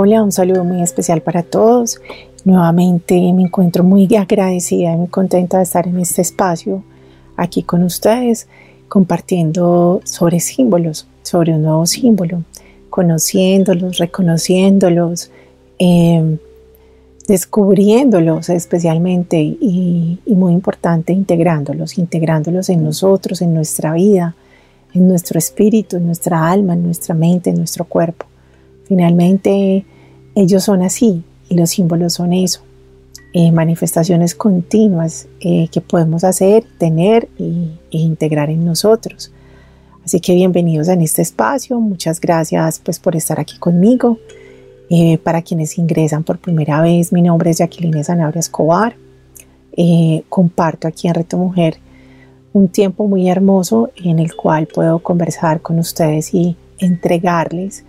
Hola, un saludo muy especial para todos. Nuevamente me encuentro muy agradecida y muy contenta de estar en este espacio aquí con ustedes compartiendo sobre símbolos, sobre un nuevo símbolo, conociéndolos, reconociéndolos, em, descubriéndolos especialmente y, y, muy importante integrándolos, integrándolos en nosotros, en nuestra vida, en nuestro espíritu, en nuestra alma, en nuestra mente, en nuestro cuerpo. Finalmente, ellos son así y los símbolos son eso. Eh, manifestaciones continuas eh, que podemos hacer, tener y, e integrar en nosotros. Así que bienvenidos en este espacio. Muchas gracias pues, por estar aquí conmigo. Eh, para quienes ingresan por primera vez, mi nombre es Jacqueline Sanabria Escobar. comparto aquí en Reto Mujer un tiempo muy hermoso en el cual puedo conversar con ustedes y entregarles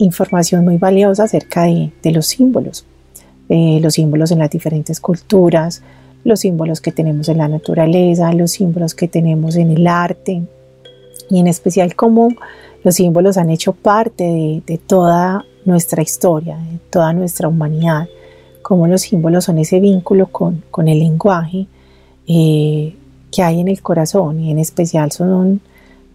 información muy valiosa acerca de, los símbolos, eh, los símbolos en las diferentes culturas, los símbolos que tenemos en la naturaleza, los símbolos que tenemos en el arte y en especial cómo los símbolos han hecho parte de, toda nuestra historia, de toda nuestra humanidad, cómo los símbolos son ese vínculo con, el lenguaje eh, que hay en el corazón y en especial son un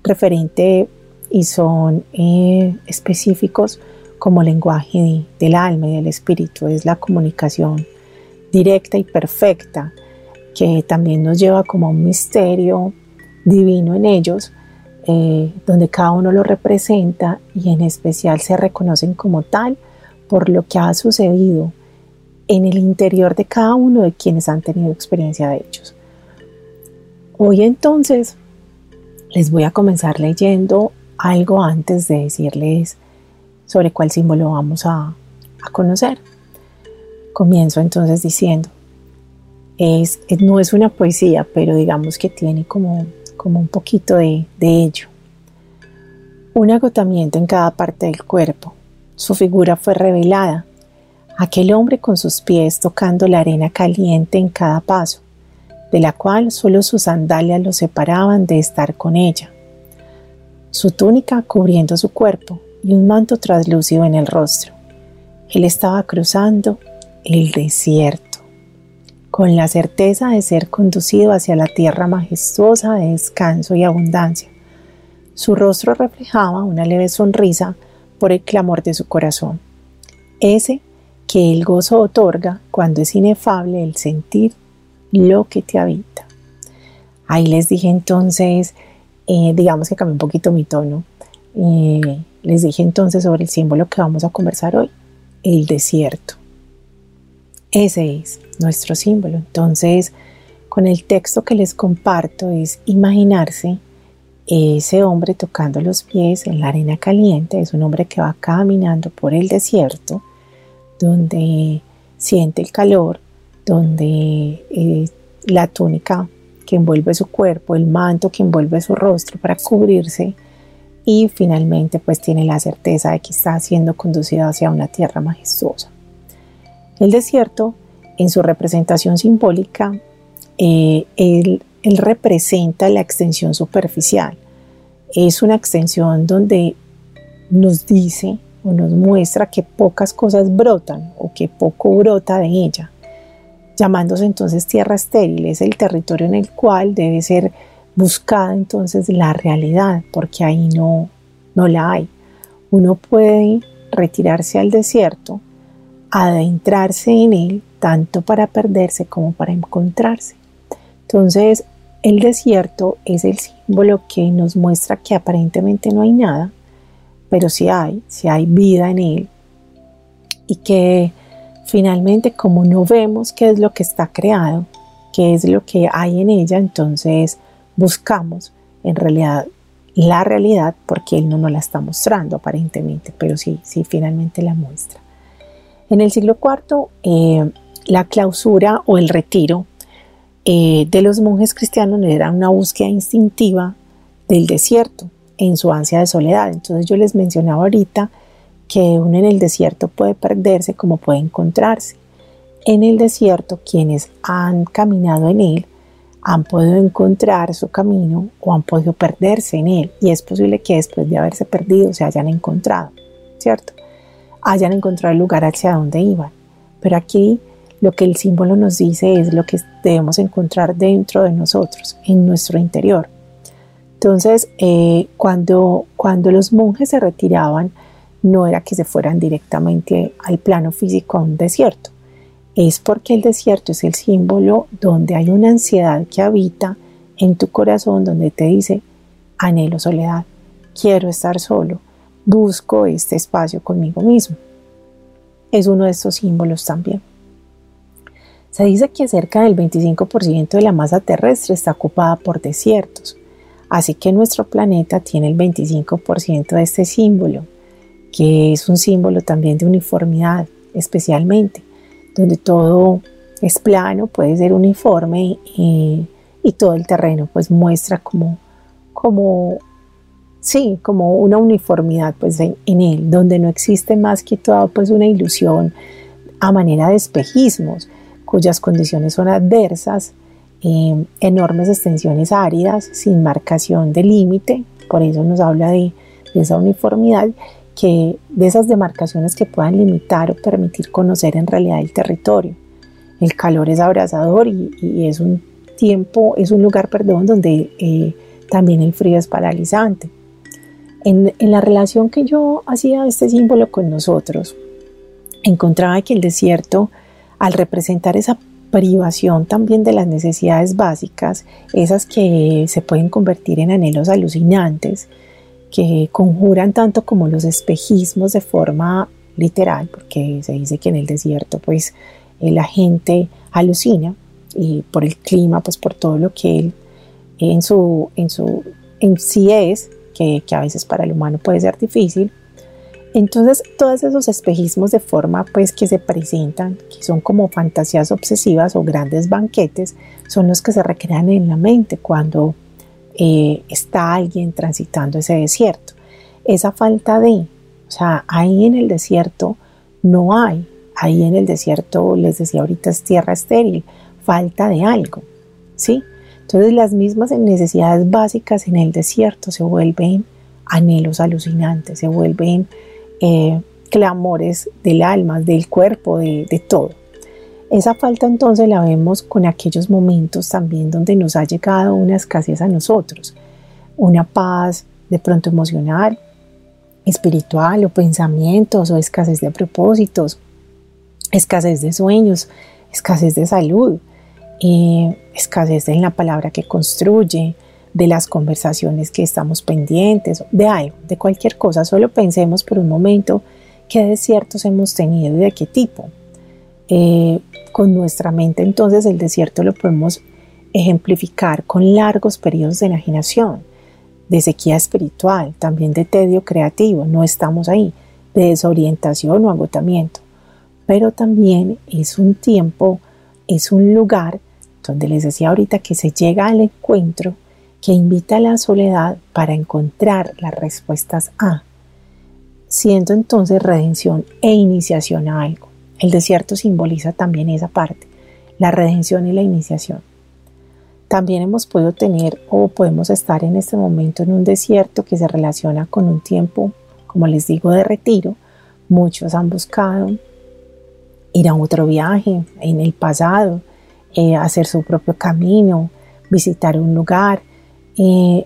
referente y son eh, específicos como lenguaje del alma y del espíritu. Es la comunicación directa y perfecta que también nos lleva como a un misterio divino en ellos, eh, donde cada uno lo representa y en especial se reconocen como tal por lo que ha sucedido en el interior de cada uno de quienes han tenido experiencia de ellos. Hoy entonces les voy a comenzar leyendo algo antes de decirles sobre cuál símbolo vamos a, conocer. Comienzo entonces diciendo, es, no es una poesía, pero digamos que tiene como, como un poquito de, de ello. Un agotamiento en cada parte del cuerpo. Su figura fue revelada. Aquel hombre con sus pies tocando la arena caliente en cada paso, de la cual solo sus sandalias lo separaban de estar con ella su túnica cubriendo su cuerpo y un manto traslúcido en el rostro. Él estaba cruzando el desierto, con la certeza de ser conducido hacia la tierra majestuosa de descanso y abundancia. Su rostro reflejaba una leve sonrisa por el clamor de su corazón, ese que el gozo otorga cuando es inefable el sentir lo que te habita. Ahí les dije entonces eh, digamos que cambié un poquito mi tono. Eh, les dije entonces sobre el símbolo que vamos a conversar hoy, el desierto. Ese es nuestro símbolo. Entonces, con el texto que les comparto es imaginarse ese hombre tocando los pies en la arena caliente. Es un hombre que va caminando por el desierto, donde siente el calor, donde eh, la túnica que envuelve su cuerpo, el manto que envuelve su rostro para cubrirse y finalmente pues tiene la certeza de que está siendo conducido hacia una tierra majestuosa. El desierto, en su representación simbólica, eh, él, representa la extensión superficial. Es una extensión donde nos dice o nos muestra que pocas cosas brotan o que poco brota de ella llamándose entonces tierra estéril, es el territorio en el cual debe ser buscada entonces la realidad, porque ahí no, no la hay. Uno puede retirarse al desierto, adentrarse en él, tanto para perderse como para encontrarse. Entonces, el desierto es el símbolo que nos muestra que aparentemente no hay nada, pero sí hay, sí hay vida en él y que Finalmente, como no vemos qué es lo que está creado, qué es lo que hay en ella, entonces buscamos en realidad la realidad porque Él no nos la está mostrando aparentemente, pero sí, sí finalmente la muestra. En el siglo IV, eh, la clausura o el retiro eh, de los monjes cristianos era una búsqueda instintiva del desierto en su ansia de soledad. Entonces yo les mencionaba ahorita que uno en el desierto puede perderse como puede encontrarse. En el desierto, quienes han caminado en él han podido encontrar su camino o han podido perderse en él. Y es posible que después de haberse perdido se hayan encontrado, ¿cierto? Hayan encontrado el lugar hacia donde iban. Pero aquí lo que el símbolo nos dice es lo que debemos encontrar dentro de nosotros, en nuestro interior. Entonces, eh, cuando, cuando los monjes se retiraban, no era que se fueran directamente al plano físico a un desierto, es porque el desierto es el símbolo donde hay una ansiedad que habita en tu corazón, donde te dice, anhelo soledad, quiero estar solo, busco este espacio conmigo mismo. Es uno de estos símbolos también. Se dice que cerca del 25% de la masa terrestre está ocupada por desiertos, así que nuestro planeta tiene el 25% de este símbolo, que es un símbolo también de uniformidad, especialmente donde todo es plano, puede ser uniforme y, todo el terreno pues muestra como, como, sí, como una uniformidad pues en, él, donde no existe más que todo pues una ilusión a manera de espejismos, cuyas condiciones son adversas, em, enormes extensiones áridas, sin marcación de límite, por eso nos habla de esa uniformidad que de esas demarcaciones que puedan limitar o permitir conocer en realidad el territorio. El calor es abrasador y, es un tiempo, es un lugar, perdón, donde eh, también el frío es paralizante. En, en, la relación que yo hacía este símbolo con nosotros, encontraba que el desierto, al representar esa privación también de las necesidades básicas, esas que se pueden convertir en anhelos alucinantes, que conjuran tanto como los espejismos de forma literal, porque se dice que en el desierto pues eh, la gente alucina y por el clima, pues por todo lo que él en su, en su en sí es, que, que a veces para el humano puede ser difícil. Entonces, todos esos espejismos de forma pues que se presentan, que son como fantasías obsesivas o grandes banquetes, son los que se recrean en la mente cuando eh, está alguien transitando ese desierto. Esa falta de, o sea, ahí en el desierto no hay, ahí en el desierto, les decía ahorita, es tierra estéril, falta de algo, ¿sí? Entonces las mismas necesidades básicas en el desierto se vuelven anhelos alucinantes, se vuelven eh, clamores del alma, del cuerpo, de, de todo. Esa falta entonces la vemos con aquellos momentos también donde nos ha llegado una escasez a nosotros, una paz de pronto emocional, espiritual o pensamientos o escasez de propósitos, escasez de sueños, escasez de salud, eh, escasez en la palabra que construye, de las conversaciones que estamos pendientes, de algo, de cualquier cosa. Solo pensemos por un momento qué desiertos hemos tenido y de qué tipo. Eh, con nuestra mente. Entonces el desierto lo podemos ejemplificar con largos periodos de enajenación, de sequía espiritual, también de tedio creativo, no estamos ahí, de desorientación o agotamiento, pero también es un tiempo, es un lugar donde les decía ahorita que se llega al encuentro que invita a la soledad para encontrar las respuestas a, siendo entonces redención e iniciación a algo. El desierto simboliza también esa parte, la redención y la iniciación. También hemos podido tener o podemos estar en este momento en un desierto que se relaciona con un tiempo, como les digo, de retiro. Muchos han buscado ir a otro viaje en el pasado, eh, hacer su propio camino, visitar un lugar, eh,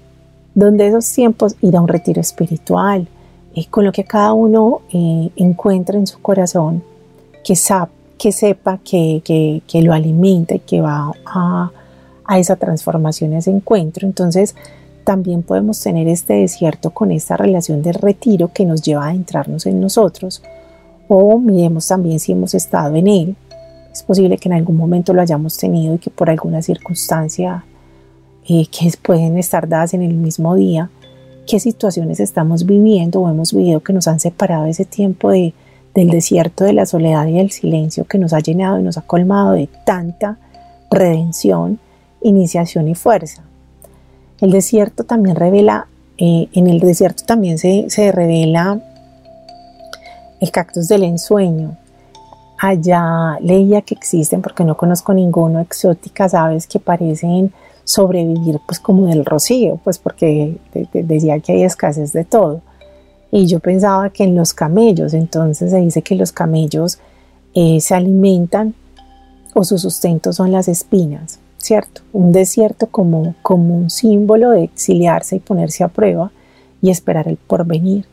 donde esos tiempos ir a un retiro espiritual, eh, con lo que cada uno encuentra en su corazón que, que sepa que, lo alimenta y que va a, esa transformación, a ese encuentro. Entonces, también podemos tener este desierto con esta relación de retiro que nos lleva a adentrarnos en nosotros. O miremos también si hemos estado en él. Es posible que en algún momento lo hayamos tenido y que por alguna circunstancia eh, que pueden estar dadas en el mismo día, qué situaciones estamos viviendo o hemos vivido que nos han separado ese tiempo de, del desierto, de la soledad y del silencio que nos ha llenado y nos ha colmado de tanta redención, iniciación y fuerza. El desierto también revela, eh, en el desierto también se, se revela el cactus del ensueño. Allá leía que existen, porque no conozco ninguno, exóticas aves que parecen sobrevivir pues como del rocío, pues porque decía que hay escasez de todo. Y yo pensaba que en los camellos, entonces se dice que los camellos eh, se alimentan o su sustento son las espinas, ¿cierto? Un desierto como, como un símbolo de exiliarse y ponerse a prueba y esperar el porvenir.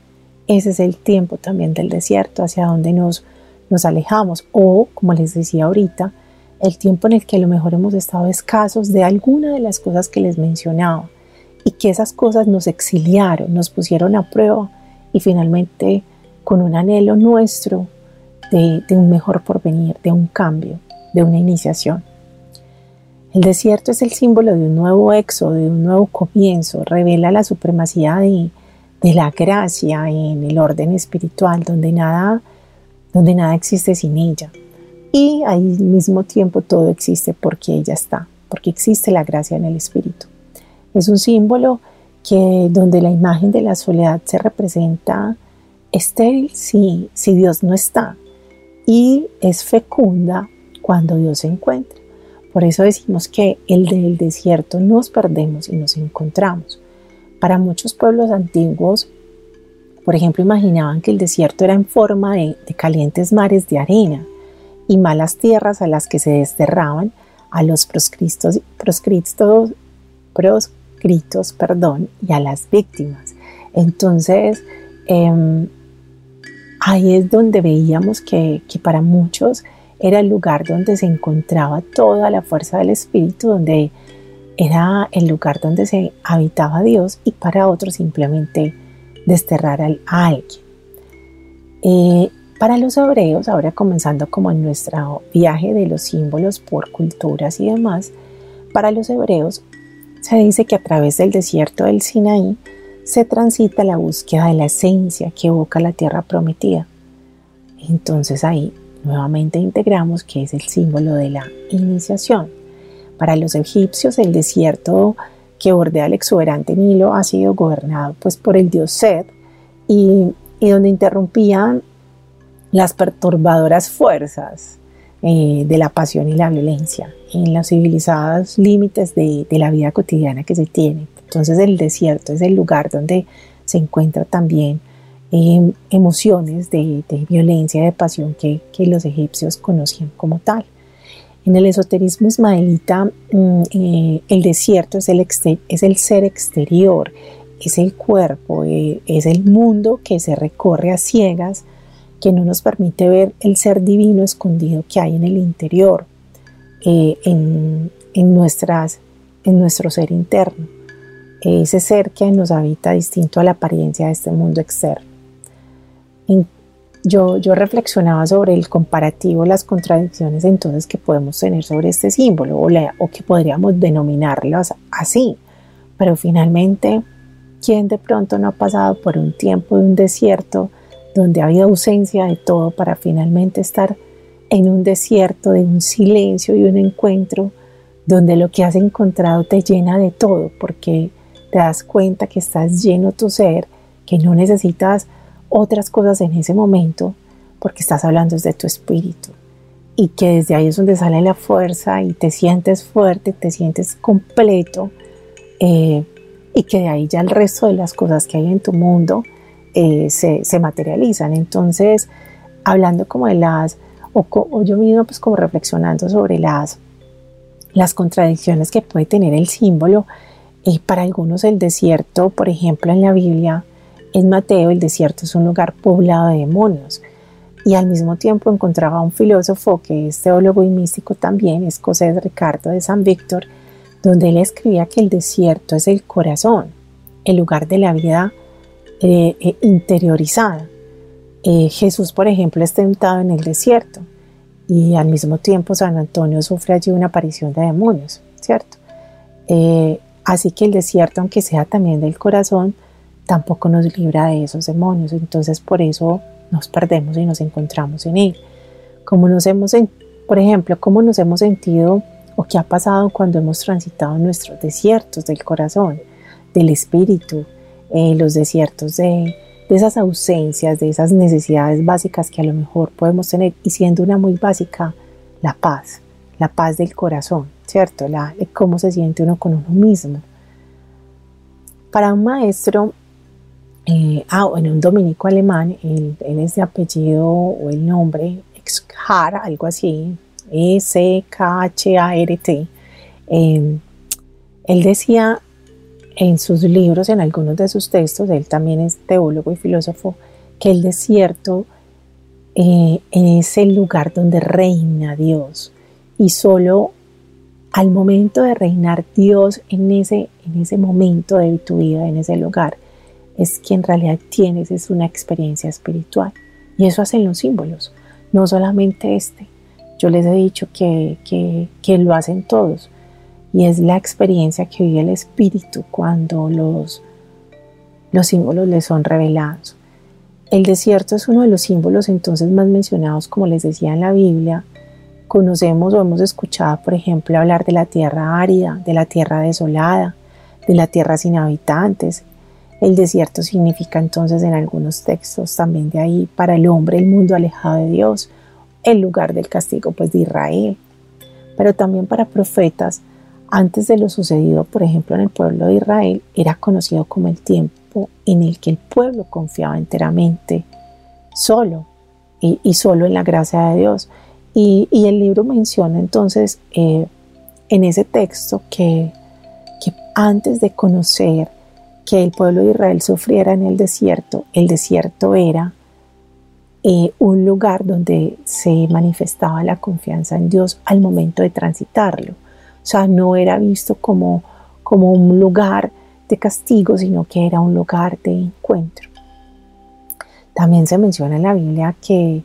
Ese es el tiempo también del desierto, hacia donde nos, nos alejamos. O, como les decía ahorita, el tiempo en el que a lo mejor hemos estado escasos de alguna de las cosas que les mencionaba y que esas cosas nos exiliaron, nos pusieron a prueba y finalmente con un anhelo nuestro de, un mejor porvenir, de un cambio, de una iniciación. El desierto es el símbolo de un nuevo éxodo, de un nuevo comienzo, revela la supremacía de, de la gracia en el orden espiritual, donde nada, donde nada existe sin ella. Y al mismo tiempo todo existe porque ella está, porque existe la gracia en el espíritu. Es un símbolo que donde la imagen de la soledad se representa estéril si, si Dios no está y es fecunda cuando Dios se encuentra. Por eso decimos que el del desierto nos perdemos y nos encontramos. Para muchos pueblos antiguos, por ejemplo, imaginaban que el desierto era en forma de, calientes mares de arena y malas tierras a las que se desterraban a los proscritos, proscritos, proscritos perdón, y a las víctimas. Entonces, em, ahí es donde veíamos que, que para muchos era el lugar donde se encontraba toda la fuerza del Espíritu, donde era el lugar donde se habitaba Dios y para otros simplemente desterrar a alguien. Eh, para los hebreos, ahora comenzando como en nuestro viaje de los símbolos por culturas y demás, para los hebreos se dice que a través del desierto del Sinaí se transita la búsqueda de la esencia que evoca la tierra prometida. Entonces ahí nuevamente integramos que es el símbolo de la iniciación. Para los egipcios el desierto que bordea el exuberante Nilo ha sido gobernado pues por el dios Set y, donde interrumpían las perturbadoras fuerzas eh, de la pasión y la violencia en los civilizados límites de, la vida cotidiana que se tiene. Entonces el desierto es el lugar donde se encuentra también eh, emociones de, violencia, de pasión que, que los egipcios conocían como tal. En el esoterismo ismaelita, mm, eh, el desierto es el, es el ser exterior, es el cuerpo, eh, es el mundo que se recorre a ciegas, que no nos permite ver el ser divino escondido que hay en el interior, eh, en, nuestras, en nuestro ser interno. Ese ser que nos habita distinto a la apariencia de este mundo externo. En yo, reflexionaba sobre el comparativo, las contradicciones entonces que podemos tener sobre este símbolo o, o que podríamos denominarlas así. Pero finalmente, ¿quién de pronto no ha pasado por un tiempo de un desierto donde había ausencia de todo para finalmente estar en un desierto de un silencio y un encuentro donde lo que has encontrado te llena de todo porque te das cuenta que estás lleno tu ser, que no necesitas otras cosas en ese momento porque estás hablando de tu espíritu y que desde ahí es donde sale la fuerza y te sientes fuerte, te sientes completo eh, y que de ahí ya el resto de las cosas que hay en tu mundo eh, se, materializan. Entonces, hablando como de las, o, yo mismo pues como reflexionando sobre las, las contradicciones que puede tener el símbolo, eh, para algunos el desierto, por ejemplo en la Biblia, en Mateo el desierto es un lugar poblado de demonios y al mismo tiempo encontraba un filósofo que es teólogo y místico también, escocés Ricardo de San Víctor, donde él escribía que el desierto es el corazón, el lugar de la vida eh, eh, interiorizada. Eh, Jesús, por ejemplo, es tentado en el desierto y al mismo tiempo San Antonio sufre allí una aparición de demonios, ¿cierto? así que el desierto, aunque sea también del corazón, tampoco nos libra de esos demonios. Entonces por eso nos perdemos y nos encontramos en él. Como nos hemos, por ejemplo, cómo nos hemos sentido o qué ha pasado cuando hemos transitado nuestros desiertos del corazón, del espíritu, eh, los desiertos de, de esas ausencias, de esas necesidades básicas que a lo mejor podemos tener y siendo una muy básica, la paz, la paz del corazón, ¿cierto? La, cómo se siente uno con uno mismo. Para un maestro, eh, ah, bueno, un dominico alemán, él, de apellido o el nombre, Exhar, algo así, E-C-K-H-A-R-T. Eh, él decía en sus libros, en algunos de sus textos, él también es teólogo y filósofo, que el desierto eh, es el lugar donde reina Dios y solo al momento de reinar Dios en ese, en ese momento de tu vida, en ese lugar, es que en realidad tienes es una experiencia espiritual. Y eso hacen los símbolos, no solamente este. Yo les he dicho que, que, que lo hacen todos y es la experiencia que vive el espíritu cuando los, los símbolos le son revelados. El desierto es uno de los símbolos entonces más mencionados, como les decía en la Biblia. Conocemos o hemos escuchado, por ejemplo, hablar de la tierra árida, de la tierra desolada, de la tierra sin habitantes. El desierto significa entonces en algunos textos también de ahí para el hombre el mundo alejado de Dios, el lugar del castigo pues de Israel. Pero también para profetas antes de lo sucedido, por ejemplo, en el pueblo de Israel, era conocido como el tiempo en el que el pueblo confiaba enteramente solo y, solo en la gracia de Dios. Y, el libro menciona entonces eh, en ese texto que, antes de conocer que el pueblo de Israel sufriera en el desierto, el desierto era eh, un lugar donde se manifestaba la confianza en Dios al momento de transitarlo. O sea, no era visto como, como un lugar de castigo, sino que era un lugar de encuentro. También se menciona en la Biblia que,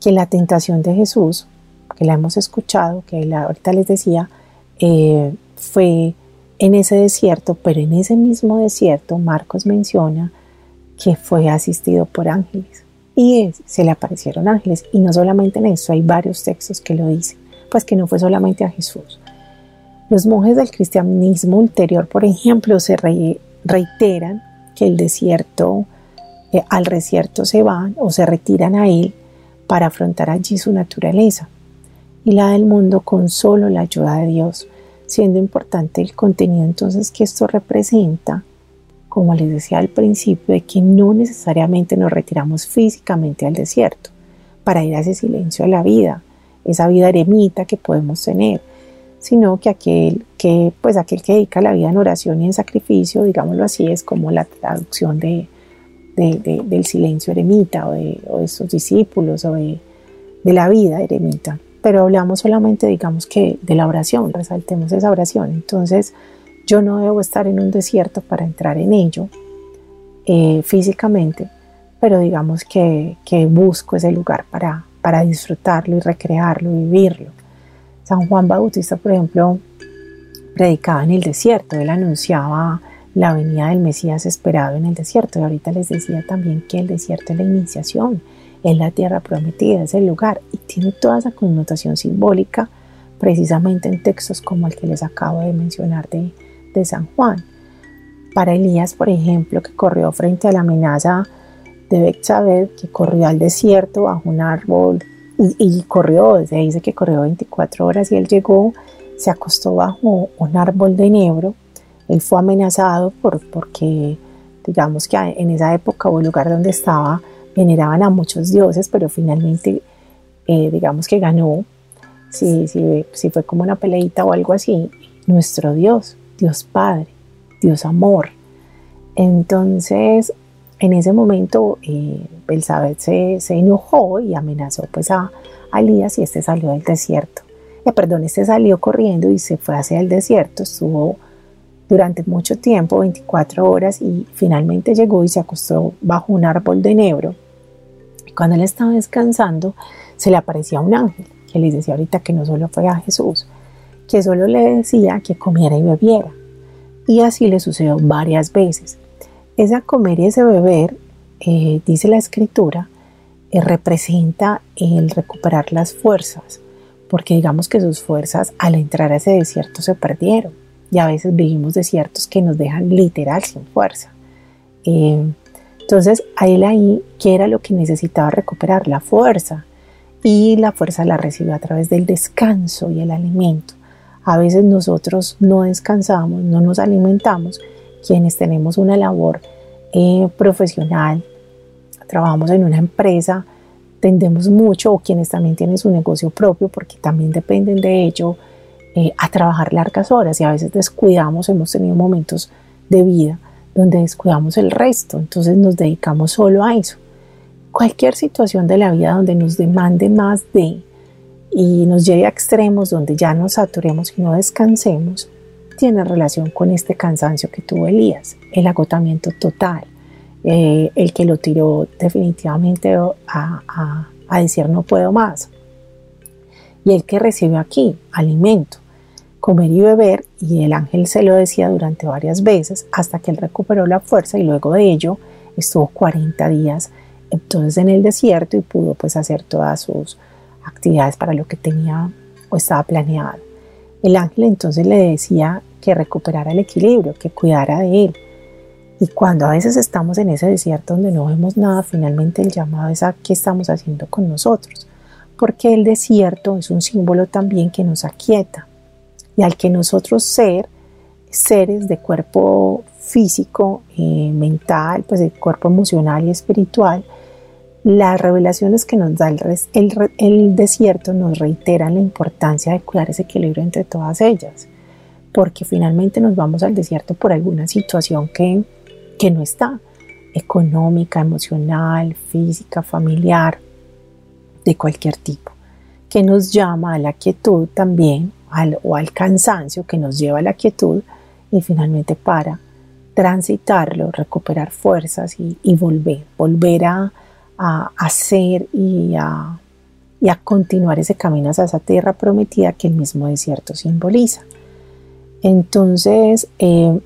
que la tentación de Jesús, que la hemos escuchado, que ahorita les decía, eh, fue en ese desierto, pero en ese mismo desierto Marcos menciona que fue asistido por ángeles y se le aparecieron ángeles. Y no solamente en eso, hay varios textos que lo dicen, pues que no fue solamente a Jesús, los monjes del cristianismo ulterior, por ejemplo, se reiteran que el desierto, eh, al desierto se van o se retiran a él para afrontar allí su naturaleza y la del mundo con solo la ayuda de Dios, siendo importante el contenido entonces que esto representa, como les decía al principio, de que no necesariamente nos retiramos físicamente al desierto para ir a ese silencio de la vida, esa vida eremita que podemos tener, sino que aquel que, pues aquel que dedica la vida en oración y en sacrificio, digámoslo así, es como la traducción de, del silencio eremita o de, o sus discípulos o de, la vida eremita. Pero hablamos solamente, digamos que, de la oración, resaltemos esa oración. Entonces, yo no debo estar en un desierto para entrar en ello eh, físicamente, pero digamos que, que busco ese lugar para, para disfrutarlo y recrearlo, vivirlo. San Juan Bautista, por ejemplo, predicaba en el desierto, él anunciaba la venida del Mesías esperado en el desierto. Y ahorita les decía también que el desierto es la iniciación, es la tierra prometida, es el lugar y tiene toda esa connotación simbólica precisamente en textos como el que les acabo de mencionar de, de San Juan. Para Elías, por ejemplo, que corrió frente a la amenaza de Betsabé, que corrió al desierto bajo un árbol y, corrió, se dice que corrió 24 horas y él llegó, se acostó bajo un árbol de enebro. Él fue amenazado por, porque, digamos que en esa época o el lugar donde estaba, veneraban a muchos dioses, pero finalmente, eh, digamos que ganó. Si, si, si fue como una peleita o algo así, nuestro Dios, Dios Padre, Dios Amor. Entonces, en ese momento eh, Elizabeth se, enojó y amenazó pues a, Elías y este salió del desierto. Eh, perdón, este salió corriendo y se fue hacia el desierto, estuvo durante mucho tiempo, 24 horas, y finalmente llegó y se acostó bajo un árbol de enebro. Cuando él estaba descansando, se le aparecía un ángel que les decía ahorita que no solo fue a Jesús, que solo le decía que comiera y bebiera. Y así le sucedió varias veces. Esa comer y ese beber, eh, dice la escritura, eh, representa el recuperar las fuerzas, porque digamos que sus fuerzas al entrar a ese desierto se perdieron y a veces vivimos desiertos que nos dejan literal sin fuerza. Eh, entonces, a él ahí, ¿qué era lo que necesitaba recuperar? La fuerza. Y la fuerza la recibió a través del descanso y el alimento. A veces nosotros no descansamos, no nos alimentamos, quienes tenemos una labor profesional, trabajamos en una empresa, tendemos mucho, o quienes también tienen su negocio propio, porque también dependen de ello, eh, a trabajar largas horas y a veces descuidamos, hemos tenido momentos de vida donde descuidamos el resto, entonces nos dedicamos solo a eso. Cualquier situación de la vida donde nos demande más de y nos lleve a extremos donde ya nos saturemos y no descansemos, tiene relación con este cansancio que tuvo Elías, el agotamiento total, eh, el que lo tiró definitivamente a, a decir no puedo más. Y el que recibió aquí alimento, comer y beber, y el ángel se lo decía durante varias veces hasta que él recuperó la fuerza y luego de ello estuvo 40 días entonces en el desierto y pudo pues hacer todas sus actividades para lo que tenía o estaba planeado. El ángel entonces le decía que recuperara el equilibrio, que cuidara de él. Y cuando a veces estamos en ese desierto donde no vemos nada, finalmente el llamado es a qué estamos haciendo con nosotros. Porque el desierto es un símbolo también que nos aquieta y al que nosotros ser seres de cuerpo físico, eh, mental, pues de cuerpo emocional y espiritual, las revelaciones que nos da el, el, desierto nos reiteran la importancia de cuidar ese equilibrio entre todas ellas, porque finalmente nos vamos al desierto por alguna situación que, que no está, económica, emocional, física, familiar, de cualquier tipo, que nos llama a la quietud también o al cansancio que nos lleva a la quietud y finalmente para transitarlo, recuperar fuerzas y, volver, volver a, hacer y a, continuar ese camino hacia esa tierra prometida que el mismo desierto simboliza. Entonces, eh,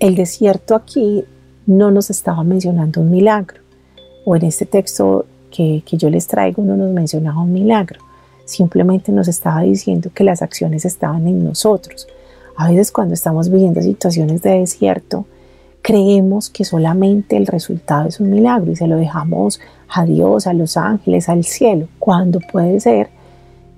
el desierto aquí no nos estaba mencionando un milagro, o en este texto que, que yo les traigo no nos mencionaba un milagro, simplemente nos estaba diciendo que las acciones estaban en nosotros. A veces cuando estamos viviendo situaciones de desierto, creemos que solamente el resultado es un milagro y se lo dejamos a Dios, a los ángeles, al cielo, cuando puede ser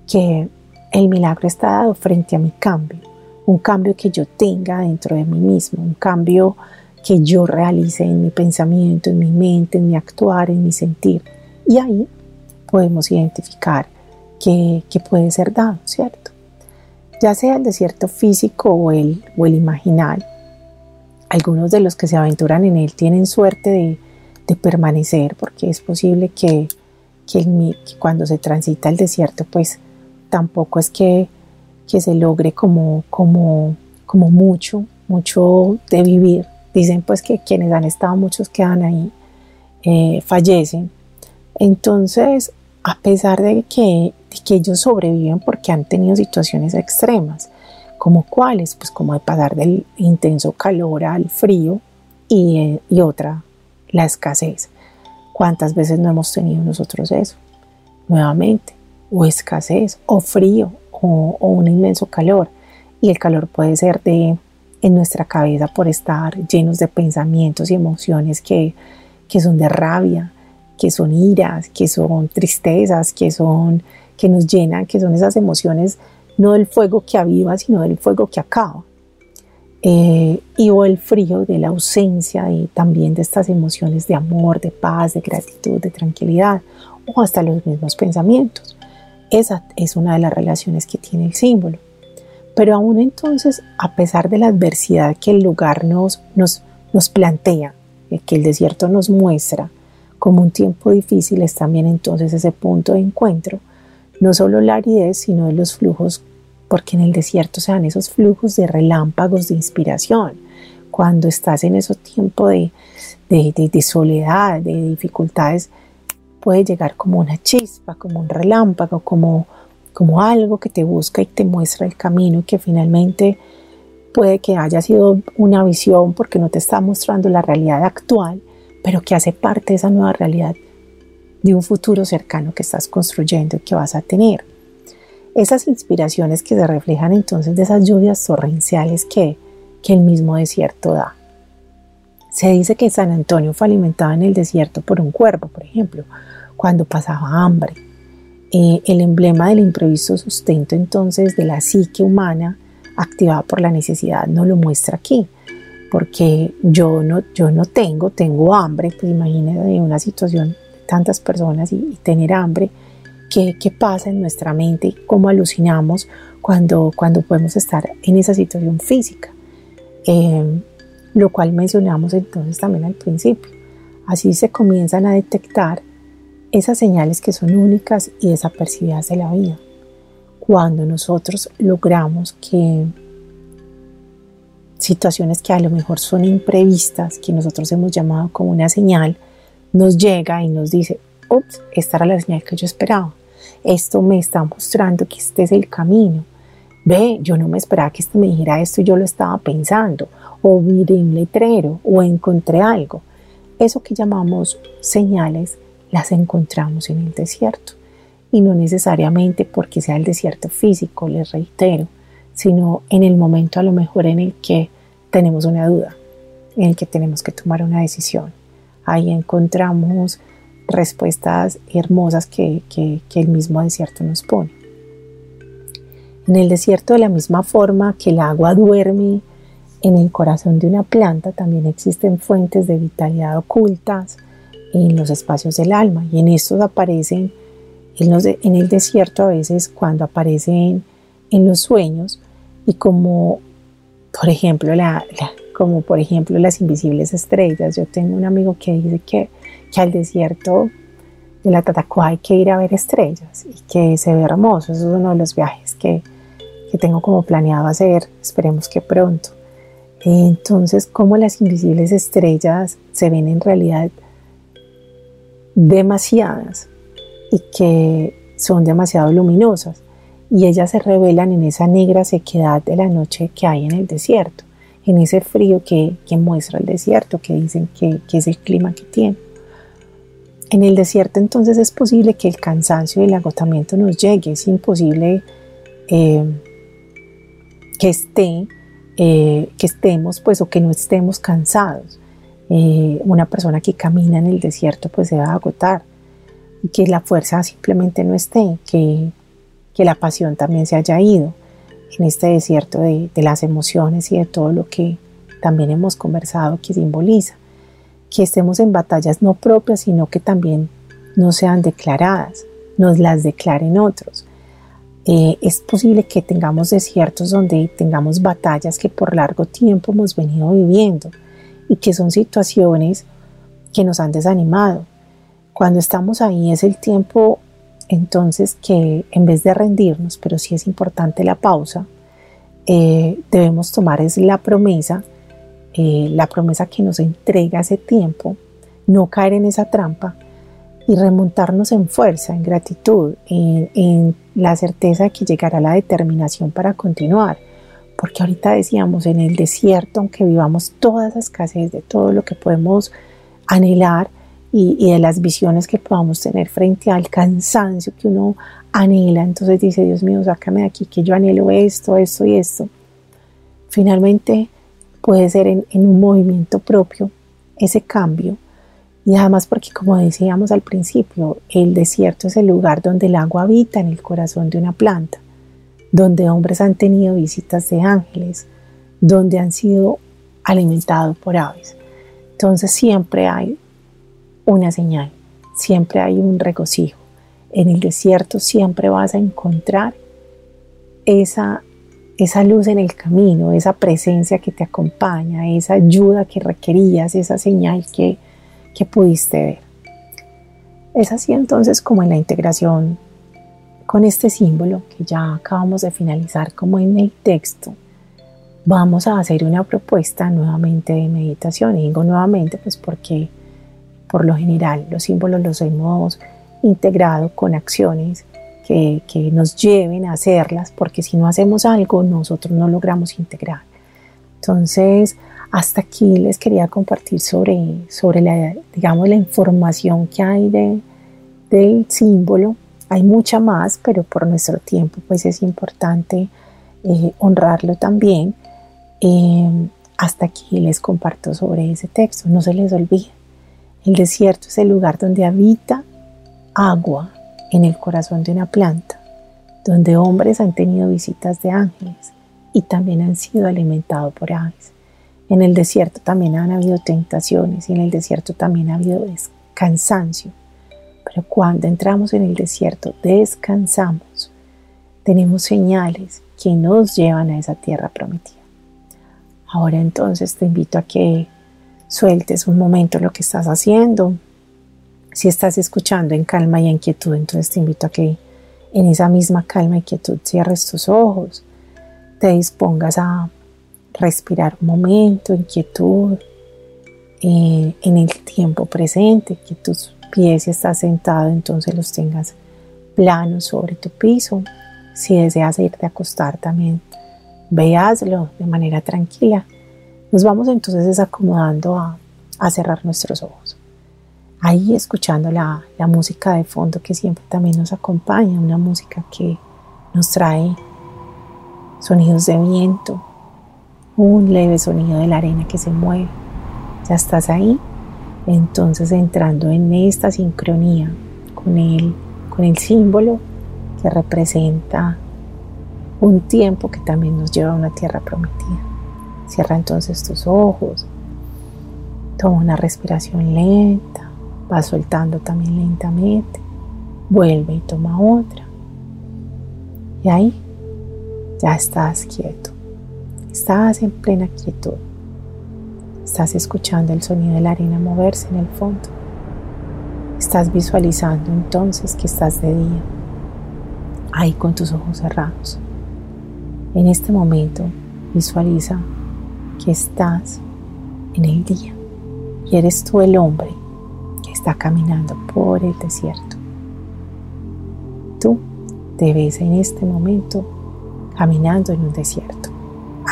que el milagro está dado frente a mi cambio, un cambio que yo tenga dentro de mí mismo, un cambio que yo realice en mi pensamiento, en mi mente, en mi actuar, en mi sentir. Y ahí podemos identificar que, puede ser dado, ¿cierto? Ya sea el desierto físico o el, o el imaginal, algunos de los que se aventuran en él tienen suerte de, permanecer porque es posible que, cuando se transita el desierto pues tampoco es que, se logre como, como, como mucho, mucho de vivir. Dicen pues que quienes han estado, muchos quedan ahí, eh, fallecen. Entonces, a pesar de que que ellos sobreviven porque han tenido situaciones extremas, como cuáles, pues como de pasar del intenso calor al frío y, y otra, la escasez. ¿Cuántas veces no hemos tenido nosotros eso? Nuevamente, o escasez, o frío, o, un inmenso calor. Y el calor puede ser de en nuestra cabeza por estar llenos de pensamientos y emociones que, que son de rabia, que son iras, que son tristezas, que son que nos llenan, que son esas emociones, no del fuego que aviva, sino del fuego que acaba. Eh, y o el frío de la ausencia y también de estas emociones de amor, de paz, de gratitud, de tranquilidad, o hasta los mismos pensamientos. Esa es una de las relaciones que tiene el símbolo. Pero aún entonces, a pesar de la adversidad que el lugar nos, nos, nos plantea, que el desierto nos muestra como un tiempo difícil, es también entonces ese punto de encuentro no solo la aridez, sino de los flujos, porque en el desierto se dan esos flujos de relámpagos de inspiración. Cuando estás en ese tiempo de, de, soledad, de dificultades, puede llegar como una chispa, como un relámpago, como, como algo que te busca y te muestra el camino y que finalmente puede que haya sido una visión porque no te está mostrando la realidad actual, pero que hace parte de esa nueva realidad de un futuro cercano que estás construyendo y que vas a tener. Esas inspiraciones que se reflejan entonces de esas lluvias torrenciales que, que el mismo desierto da. Se dice que San Antonio fue alimentado en el desierto por un cuervo, por ejemplo, cuando pasaba hambre. Eh, el emblema del imprevisto sustento entonces de la psique humana activada por la necesidad no lo muestra aquí, porque yo no, yo no tengo, tengo hambre, pues imagínate una situación de tantas personas y, tener hambre, ¿qué, ¿qué, pasa en nuestra mente cómo alucinamos cuando, cuando podemos estar en esa situación física, eh, lo cual mencionamos entonces también al principio. Así se comienzan a detectar esas señales que son únicas y desapercibidas de la vida cuando nosotros logramos que situaciones que a lo mejor son imprevistas, que nosotros hemos llamado como una señal, nos llega y nos dice, ups, esta era la señal que yo esperaba. Esto me está mostrando que este es el camino. Ve, yo no me esperaba que esto me dijera esto y yo lo estaba pensando. O miré un letrero o encontré algo. Eso que llamamos señales las encontramos en el desierto y no necesariamente porque sea el desierto físico, les reitero, sino en el momento a lo mejor en el que tenemos una duda, en el que tenemos que tomar una decisión. Ahí encontramos respuestas hermosas que, el mismo desierto nos pone. En el desierto, de la misma forma que el agua duerme en el corazón de una planta, también existen fuentes de vitalidad ocultas en los espacios del alma y en estos aparecen en, el desierto a veces cuando aparecen en los sueños y como por ejemplo la, como por ejemplo las invisibles estrellas. Yo tengo un amigo que dice que, que al desierto de la Tatacoa hay que ir a ver estrellas y que se ve hermoso. Eso es uno de los viajes que, que tengo como planeado hacer. Esperemos que pronto. Entonces, como las invisibles estrellas se ven en realidad demasiadas y que son demasiado luminosas y ellas se revelan en esa negra sequedad de la noche que hay en el desierto, en ese frío que, muestra el desierto, que dicen que, es el clima que tiene. En el desierto entonces es posible que el cansancio y el agotamiento nos llegue, es imposible eh, que, esté, eh, que estemos pues o que no estemos cansados. Eh, una persona que camina en el desierto pues se va a agotar y que la fuerza simplemente no esté, que, que la pasión también se haya ido en este desierto de, de las emociones y de todo lo que también hemos conversado que simboliza, que estemos en batallas no propias, sino que también no sean declaradas, nos las declaren otros. Eh, es posible que tengamos desiertos donde tengamos batallas que por largo tiempo hemos venido viviendo y que son situaciones que nos han desanimado, cuando estamos ahí es el tiempo entonces que en vez de rendirnos, pero sí es importante la pausa, eh, debemos tomar es la promesa, eh, la promesa que nos entrega ese tiempo, no caer en esa trampa y remontarnos en fuerza, en gratitud, en, en la certeza de que llegará la determinación para continuar. Porque ahorita decíamos, en el desierto, aunque vivamos toda esa escasez de todo lo que podemos anhelar, y, de las visiones que podamos tener frente al cansancio que uno anhela. Entonces dice, Dios mío, sácame de aquí, que yo anhelo esto, esto y esto. Finalmente puede ser en, en un movimiento propio ese cambio. Y además porque como decíamos al principio, el desierto es el lugar donde el agua habita en el corazón de una planta, donde hombres han tenido visitas de ángeles, donde han sido alimentados por aves. Entonces siempre hay una señal, siempre hay un regocijo. En el desierto siempre vas a encontrar esa, esa luz en el camino, esa presencia que te acompaña, esa ayuda que requerías, esa señal que, que pudiste ver. Es así entonces como en la integración con este símbolo que ya acabamos de finalizar como en el texto, vamos a hacer una propuesta nuevamente de meditación. Y digo nuevamente pues porque por lo general, los símbolos los hemos integrado con acciones que, nos lleven a hacerlas, porque si no hacemos algo, nosotros no logramos integrar. Entonces, hasta aquí les quería compartir sobre, sobre la, digamos, la información que hay de, del símbolo. Hay mucha más, pero por nuestro tiempo pues es importante eh, honrarlo también. Eh, hasta aquí les comparto sobre ese texto. No se les olvide. El desierto es el lugar donde habita agua en el corazón de una planta, donde hombres han tenido visitas de ángeles y también han sido alimentados por aves. En el desierto también han habido tentaciones y en el desierto también ha habido cansancio. Pero cuando entramos en el desierto, descansamos. Tenemos señales que nos llevan a esa tierra prometida. Ahora entonces te invito a que sueltes un momento lo que estás haciendo. Si estás escuchando en calma y en quietud, entonces te invito a que en esa misma calma y quietud cierres tus ojos, te dispongas a respirar un momento en quietud, eh, en el tiempo presente, que tus pies si estás sentado entonces los tengas planos sobre tu piso. Si deseas irte a acostar también, veaslo de manera tranquila nos vamos entonces acomodando a, cerrar nuestros ojos. Ahí escuchando la, la música de fondo que siempre también nos acompaña, una música que nos trae sonidos de viento, un leve sonido de la arena que se mueve. Ya estás ahí, entonces entrando en esta sincronía con el, con el símbolo que representa un tiempo que también nos lleva a una tierra prometida. Cierra entonces tus ojos. Toma una respiración lenta. Va soltando también lentamente. Vuelve y toma otra. Y ahí ya estás quieto. Estás en plena quietud. Estás escuchando el sonido de la arena moverse en el fondo. Estás visualizando entonces que estás de día. Ahí con tus ojos cerrados. En este momento visualiza que estás en el día y eres tú el hombre que está caminando por el desierto. Tú te ves en este momento caminando en un desierto.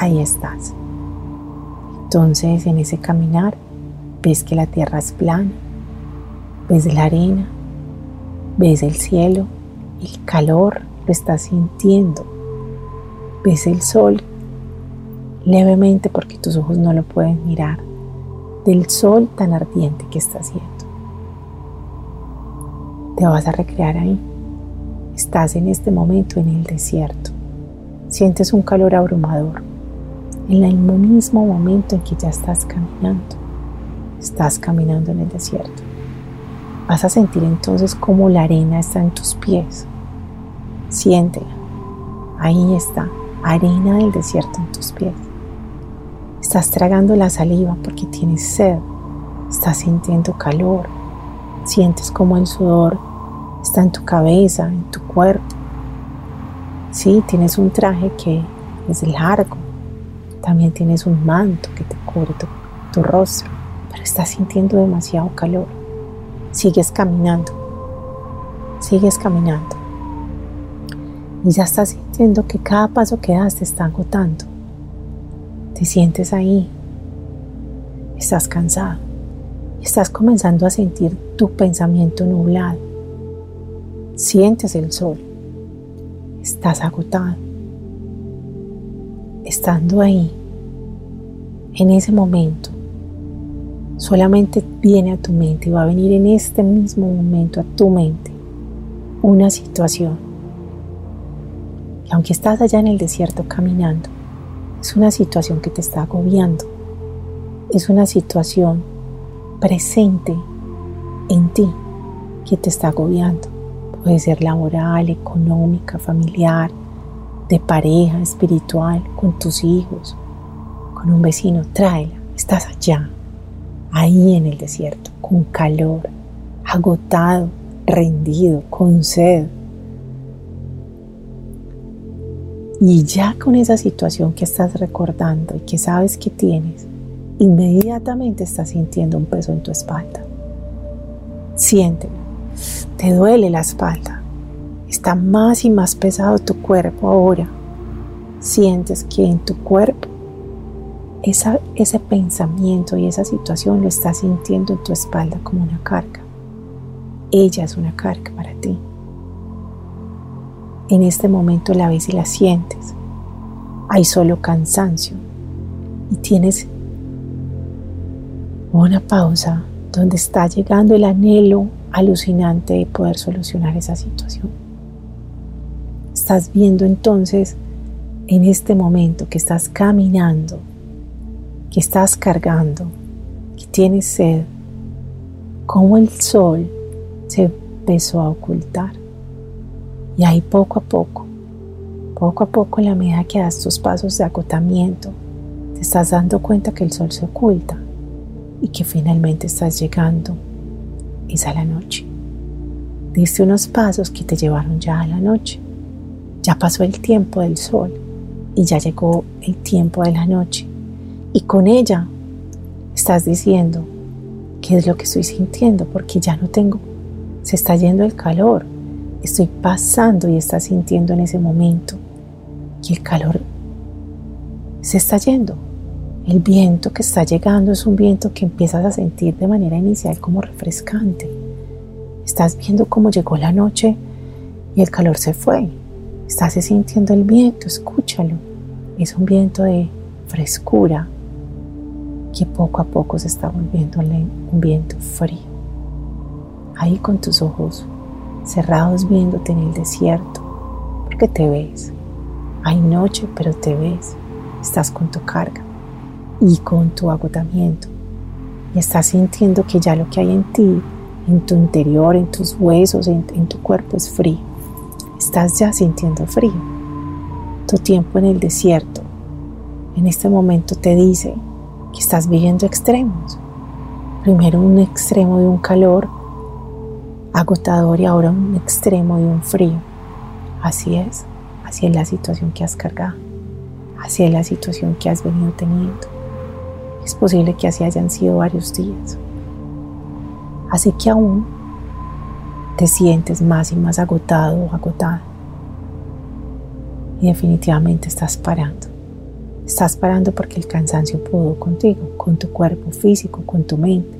Ahí estás. Entonces en ese caminar ves que la tierra es plana, ves la arena, ves el cielo, el calor lo estás sintiendo, ves el sol levemente porque tus ojos no lo pueden mirar, del sol tan ardiente que está haciendo. Te vas a recrear ahí. Estás en este momento en el desierto. Sientes un calor abrumador. En el mismo momento en que ya estás caminando. Estás caminando en el desierto. Vas a sentir entonces cómo la arena está en tus pies. Siéntela. Ahí está, arena del desierto en tus pies. Estás tragando la saliva porque tienes sed. Estás sintiendo calor. Sientes como el sudor está en tu cabeza, en tu cuerpo. Sí, tienes un traje que es largo. También tienes un manto que te cubre tu, rostro. Pero estás sintiendo demasiado calor. Sigues caminando. Sigues caminando. Y ya estás sintiendo que cada paso que das te está agotando. Te sientes ahí. Estás cansado. Estás comenzando a sentir tu pensamiento nublado. Sientes el sol. Estás agotado. Estando ahí, en ese momento, solamente viene a tu mente y va a venir en este mismo momento a tu mente una situación que aunque estás allá en el desierto caminando, es una situación que te está agobiando. Es una situación presente en ti que te está agobiando. Puede ser laboral, económica, familiar, de pareja, espiritual, con tus hijos, con un vecino. Tráela. Estás allá, ahí en el desierto, con calor, agotado, rendido, con sed Y ya con esa situación que estás recordando y que sabes que tienes, inmediatamente estás sintiendo un peso en tu espalda. Siéntelo. Te duele la espalda. Está más y más pesado tu cuerpo ahora. Sientes que en tu cuerpo ese pensamiento y esa situación lo estás sintiendo en tu espalda como una carga. Ella es una carga para ti. En este momento la ves y la sientes. Hay solo cansancio y tienes una pausa donde está llegando el anhelo alucinante de poder solucionar esa situación. Estás viendo entonces en este momento que estás caminando, que estás cargando, que tienes sed, como el sol se empezó a ocultar. Y ahí poco a poco, poco a poco en la medida que das tus pasos de agotamiento, te estás dando cuenta que el sol se oculta y que finalmente estás llegando. Es a la noche. Diste unos pasos que te llevaron ya a la noche. Ya pasó el tiempo del sol y ya llegó el tiempo de la noche. Y con ella estás diciendo, ¿qué es lo que estoy sintiendo? Porque ya no tengo, se está yendo el calor. Estoy pasando y estás sintiendo en ese momento que el calor se está yendo. El viento que está llegando es un viento que empiezas a sentir de manera inicial como refrescante. Estás viendo cómo llegó la noche y el calor se fue. Estás sintiendo el viento, escúchalo es un viento de frescura que poco a poco se está volviendo un viento frío. Ahí con tus ojos cerrados viéndote en el desierto, porque te ves. Hay noche, pero te ves. Estás con tu carga y con tu agotamiento. Y estás sintiendo que ya lo que hay en ti, en tu interior, en tus huesos, en, en tu cuerpo es frío. Estás ya sintiendo frío tu tiempo en el desierto, en este momento te dice que estás viviendo extremos. Primero un extremo de un calor agotador y ahora un extremo de un frío. Así es, así es la situación que has cargado, así es la situación que has venido teniendo. Es posible que así hayan sido varios días. Así que aún te sientes más y más agotado o agotada y definitivamente estás parando. Estás parando porque el cansancio pudo contigo, con tu cuerpo físico, con tu mente.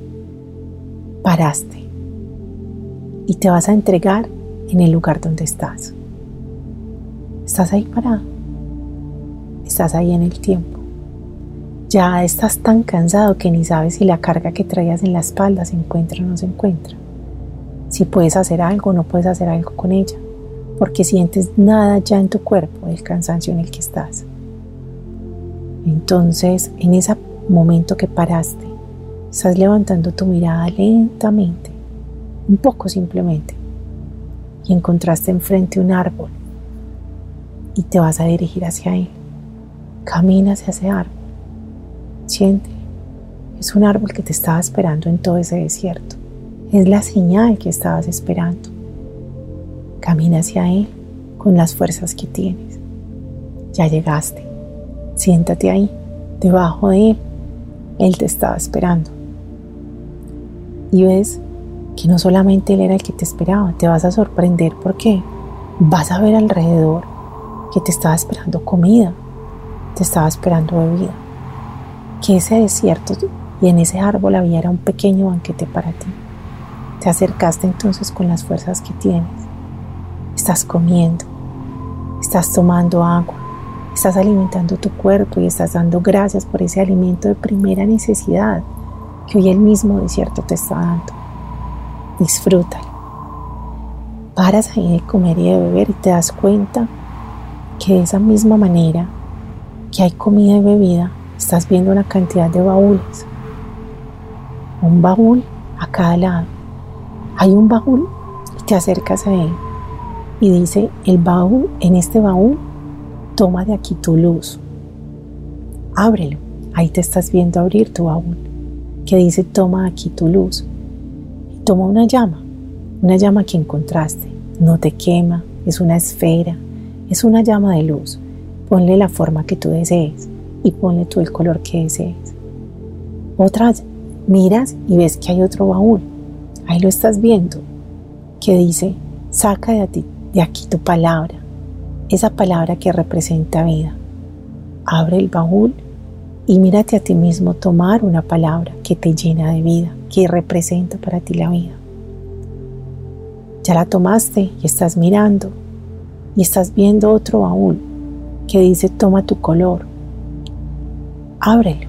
Paraste y te vas a entregar en el lugar donde estás. Estás ahí parado. Estás ahí en el tiempo. Ya estás tan cansado que ni sabes si la carga que traías en la espalda se encuentra o no se encuentra. Si puedes hacer algo o no puedes hacer algo con ella porque sientes nada ya en tu cuerpo del cansancio en el que estás. Entonces, en ese momento que paraste, estás levantando tu mirada lentamente, un poco simplemente, y encontraste enfrente un árbol y te vas a dirigir hacia él. Camina hacia ese árbol. Siente, es un árbol que te estaba esperando en todo ese desierto. Es la señal que estabas esperando. Camina hacia Él con las fuerzas que tienes. Ya llegaste. Siéntate ahí, debajo de Él. Él te estaba esperando. Y ves que no solamente Él era el que te esperaba, te vas a sorprender porque vas a ver alrededor que te estaba esperando comida, te estaba esperando bebida. Que ese desierto y en ese árbol había era un pequeño banquete para ti. Te acercaste entonces con las fuerzas que tienes Estás comiendo, estás tomando agua, estás alimentando tu cuerpo y estás dando gracias por ese alimento de primera necesidad que hoy el mismo desierto te está dando. Disfrútalo. Paras ahí de comer y de beber y te das cuenta que de esa misma manera que hay comida y bebida, estás viendo una cantidad de baúles. Un baúl a cada lado. Hay un baúl y te acercas a él y dice, el baúl, en este baúl, toma de aquí tu luz. Ábrelo. Ahí te estás viendo abrir tu baúl, que dice, toma aquí tu luz. Toma una llama, una llama que encontraste. No te quema, es una esfera, es una llama de luz. Ponle la forma que tú desees y ponle tú el color que desees. Otra, miras y ves que hay otro baúl. Ahí lo estás viendo, que dice, saca de ti de aquí tu palabra, esa palabra que representa vida. Abre el baúl y mírate a ti mismo tomar una palabra que te llena de vida, que representa para ti la vida. Ya la tomaste y estás mirando y estás viendo otro baúl que dice toma tu color. Ábrelo.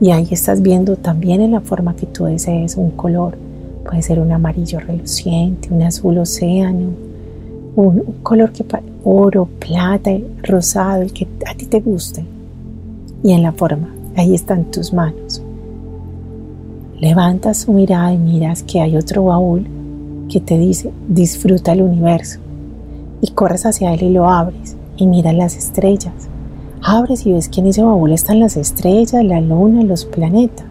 Y ahí estás viendo también en la forma que tú desees un color. Puede ser un amarillo reluciente, un azul océano, un, color que oro, plata, rosado, el que a ti te guste. Y en la forma, ahí están tus manos. Levantas su mirada y miras que hay otro baúl que te dice, disfruta el universo. Y corres hacia él y lo abres y miras las estrellas. Abres y ves que en ese baúl están las estrellas, la luna, los planetas.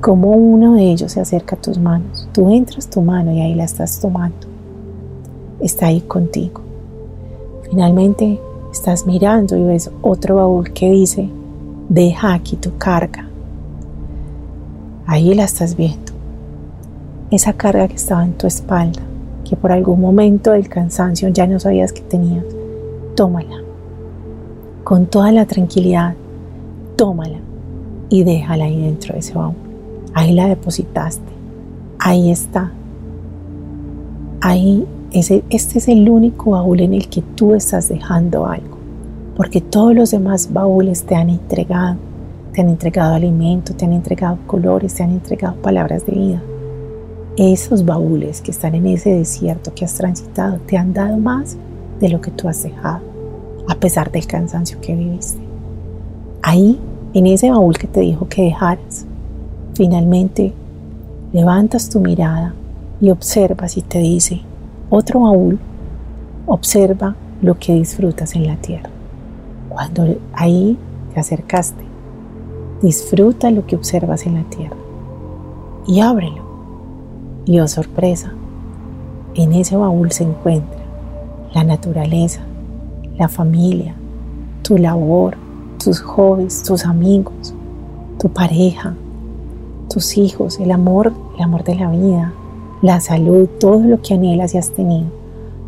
Como uno de ellos se acerca a tus manos. Tú entras tu mano y ahí la estás tomando. Está ahí contigo. Finalmente estás mirando y ves otro baúl que dice, deja aquí tu carga. Ahí la estás viendo. Esa carga que estaba en tu espalda, que por algún momento del cansancio ya no sabías que tenías, tómala. Con toda la tranquilidad, tómala y déjala ahí dentro de ese baúl. Ahí la depositaste. Ahí está. Ahí, ese, este es el único baúl en el que tú estás dejando algo porque todos los demás baúles te han entregado, te han entregado alimento, te han entregado colores, te han entregado palabras de vida. Esos baúles que están en ese desierto que has transitado te han dado más de lo que tú has dejado, a pesar del cansancio que viviste. Ahí, en ese baúl que te dijo que dejaras, finalmente levantas tu mirada y observas y te dice, otro baúl, observa lo que disfrutas en la tierra. Cuando ahí te acercaste, disfruta lo que observas en la tierra y ábrelo. Y oh sorpresa, en ese baúl se encuentra la naturaleza, la familia, tu labor, tus hobbies, tus amigos, tu pareja, tus hijos, el amor, el amor de la vida, la salud, todo lo que anhelas y has tenido.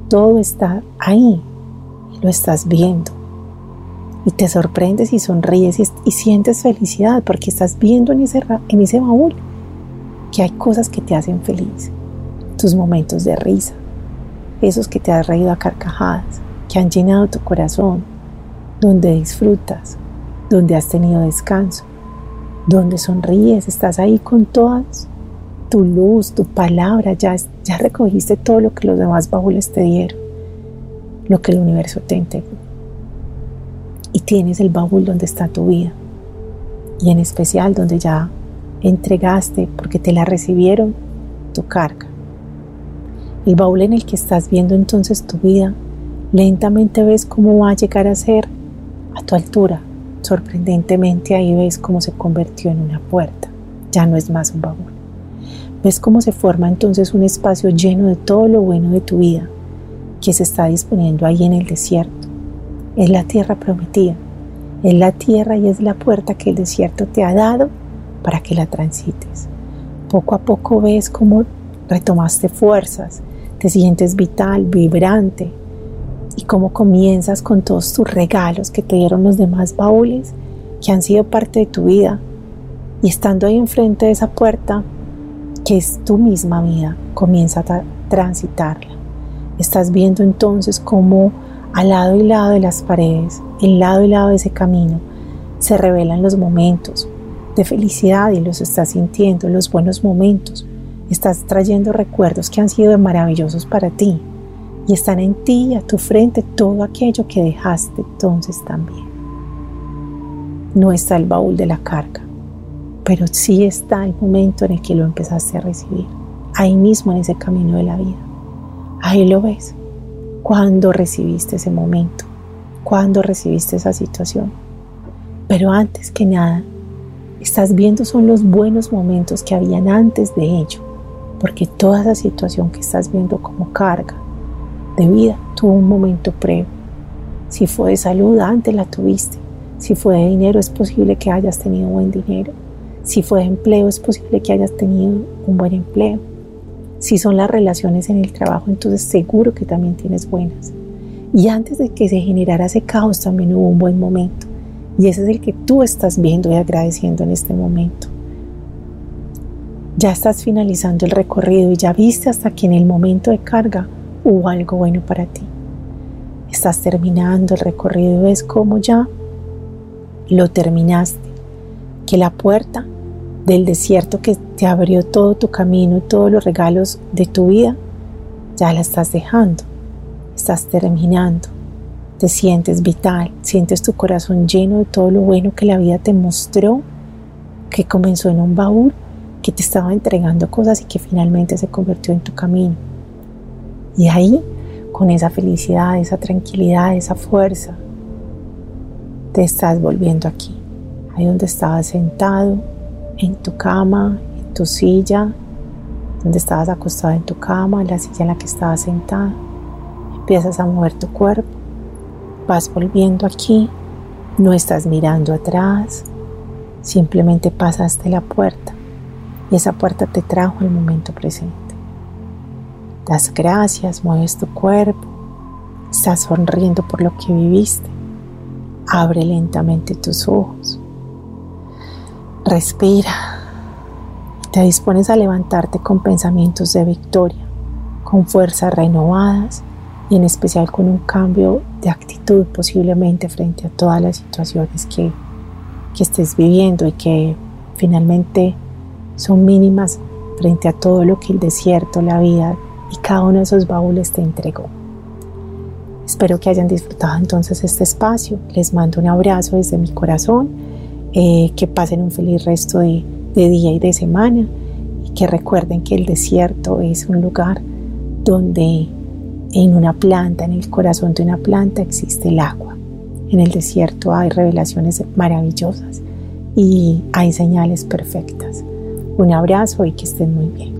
Todo está ahí y lo estás viendo y te sorprendes y sonríes y, sientes felicidad porque estás viendo en ese, en ese baúl que hay cosas que te hacen feliz, tus momentos de risa, esos que te has reído a carcajadas, que han llenado tu corazón, donde disfrutas, donde has tenido descanso, donde sonríes, estás ahí con todas tu luz, tu palabra, ya, ya recogiste todo lo que los demás baúles te dieron, lo que el universo te entregó y tienes el baúl donde está tu vida y en especial donde ya entregaste porque te la recibieron tu carga. El baúl en el que estás viendo entonces tu vida, lentamente ves cómo va a llegar a ser a tu altura. Sorprendentemente ahí ves cómo se convirtió en una puerta. Ya no es más un baúl. Ves cómo se forma entonces un espacio lleno de todo lo bueno de tu vida que se está disponiendo ahí en el desierto es la tierra prometida. Es la tierra y es la puerta que el desierto te ha dado para que la transites. Poco a poco ves cómo retomaste fuerzas, te sientes vital, vibrante y cómo comienzas con todos tus regalos que te dieron los demás baúles que han sido parte de tu vida. Y estando ahí enfrente de esa puerta, que es tu misma vida, comienza a transitarla. Estás viendo entonces cómo al lado y lado de las paredes, en lado y lado de ese camino, se revelan los momentos de felicidad y los estás sintiendo, los buenos momentos. Estás trayendo recuerdos que han sido maravillosos para ti y están en ti a tu frente todo aquello que dejaste entonces también. No está el baúl de la carga, pero sí está el momento en el que lo empezaste a recibir, ahí mismo en ese camino de la vida. Ahí lo ves cuando recibiste ese momento, cuando recibiste esa situación. Pero antes que nada, estás viendo son los buenos momentos que habían antes de ello, porque toda esa situación que estás viendo como carga de vida tuvo un momento previo. Si fue de salud, antes la tuviste. Si fue de dinero, es posible que hayas tenido buen dinero. Si fue de empleo, es posible que hayas tenido un buen empleo. Si son las relaciones en el trabajo, entonces seguro que también tienes buenas. Y antes de que se generara ese caos también hubo un buen momento. Y ese es el que tú estás viendo y agradeciendo en este momento. Ya estás finalizando el recorrido y ya viste hasta que en el momento de carga hubo algo bueno para ti. Estás terminando el recorrido y ves cómo ya lo terminaste. Que la puerta del desierto que te abrió todo tu camino y todos los regalos de tu vida, ya la estás dejando. Estás terminando te sientes vital, sientes tu corazón lleno de todo lo bueno que la vida te mostró, que comenzó en un baúl, que te estaba entregando cosas y que finalmente se convirtió en tu camino. Y ahí, con esa felicidad, esa tranquilidad, esa fuerza, te estás volviendo aquí, ahí donde estabas sentado, en tu cama, en tu silla, donde estabas acostado en tu cama, en la silla en la que estabas sentado. Empiezas a mover tu cuerpo Vas volviendo aquí, no estás mirando atrás, simplemente pasaste la puerta y esa puerta te trajo al momento presente. Das gracias, mueves tu cuerpo, estás sonriendo por lo que viviste. Abre lentamente tus ojos. Respira. Te dispones a levantarte con pensamientos de victoria, con fuerzas renovadas y en especial con un cambio de actitud posiblemente frente a todas las situaciones que, que estés viviendo y que finalmente son mínimas frente a todo lo que el desierto, la vida y cada uno de esos baúles te entregó. Espero que hayan disfrutado entonces este espacio. Les mando un abrazo desde mi corazón. Eh, que pasen un feliz resto de, de día y de semana y que recuerden que el desierto es un lugar donde en una planta, en el corazón de una planta existe el agua. En el desierto hay revelaciones maravillosas y hay señales perfectas. Un abrazo y que estén muy bien.